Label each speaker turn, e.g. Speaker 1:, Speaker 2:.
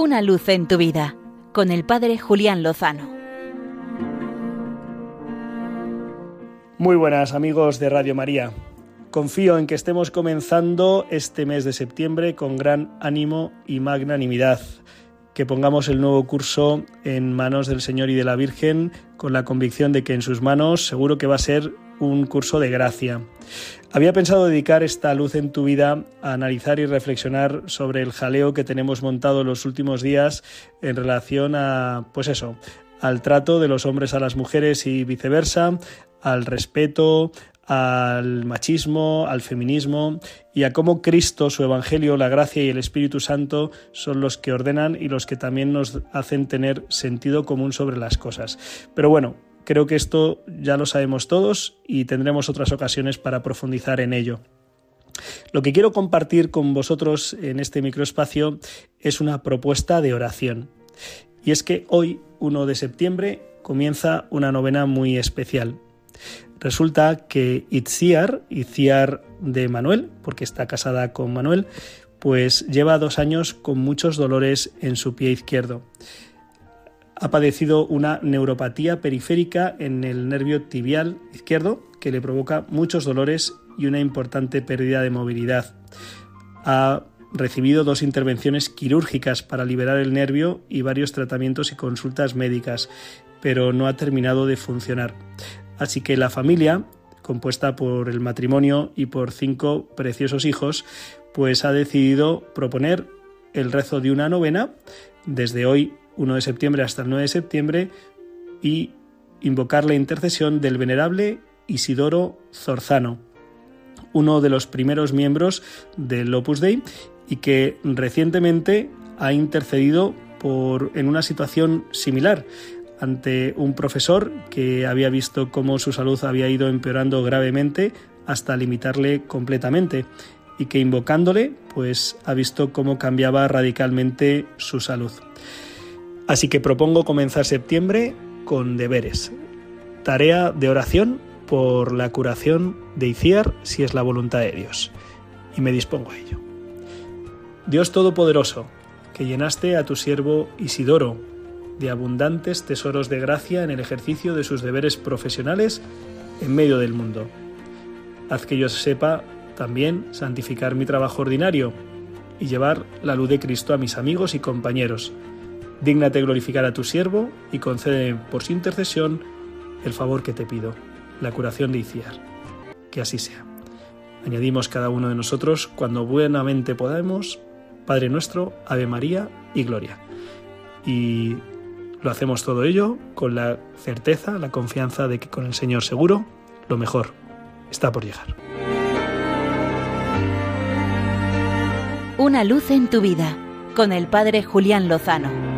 Speaker 1: Una luz en tu vida con el Padre Julián Lozano.
Speaker 2: Muy buenas amigos de Radio María. Confío en que estemos comenzando este mes de septiembre con gran ánimo y magnanimidad, que pongamos el nuevo curso en manos del Señor y de la Virgen con la convicción de que en sus manos seguro que va a ser un curso de gracia. Había pensado dedicar esta luz en tu vida a analizar y reflexionar sobre el jaleo que tenemos montado los últimos días en relación a, pues eso, al trato de los hombres a las mujeres y viceversa, al respeto, al machismo, al feminismo y a cómo Cristo, su Evangelio, la gracia y el Espíritu Santo son los que ordenan y los que también nos hacen tener sentido común sobre las cosas. Pero bueno, Creo que esto ya lo sabemos todos y tendremos otras ocasiones para profundizar en ello. Lo que quiero compartir con vosotros en este microespacio es una propuesta de oración. Y es que hoy, 1 de septiembre, comienza una novena muy especial. Resulta que Itziar, Itziar de Manuel, porque está casada con Manuel, pues lleva dos años con muchos dolores en su pie izquierdo ha padecido una neuropatía periférica en el nervio tibial izquierdo que le provoca muchos dolores y una importante pérdida de movilidad. Ha recibido dos intervenciones quirúrgicas para liberar el nervio y varios tratamientos y consultas médicas, pero no ha terminado de funcionar. Así que la familia, compuesta por el matrimonio y por cinco preciosos hijos, pues ha decidido proponer el rezo de una novena desde hoy 1 de septiembre hasta el 9 de septiembre y invocar la intercesión del venerable Isidoro Zorzano, uno de los primeros miembros del Opus Dei y que recientemente ha intercedido por, en una situación similar ante un profesor que había visto cómo su salud había ido empeorando gravemente hasta limitarle completamente y que invocándole pues ha visto cómo cambiaba radicalmente su salud. Así que propongo comenzar septiembre con deberes. Tarea de oración por la curación de Iciar si es la voluntad de Dios. Y me dispongo a ello. Dios Todopoderoso, que llenaste a tu siervo Isidoro de abundantes tesoros de gracia en el ejercicio de sus deberes profesionales en medio del mundo. Haz que yo sepa también santificar mi trabajo ordinario y llevar la luz de Cristo a mis amigos y compañeros Dígnate glorificar a tu siervo y concede por su intercesión el favor que te pido, la curación de Iciar. Que así sea. Añadimos cada uno de nosotros, cuando buenamente podamos, Padre nuestro, Ave María y Gloria. Y lo hacemos todo ello con la certeza, la confianza de que con el Señor seguro, lo mejor está por llegar.
Speaker 1: Una luz en tu vida, con el Padre Julián Lozano.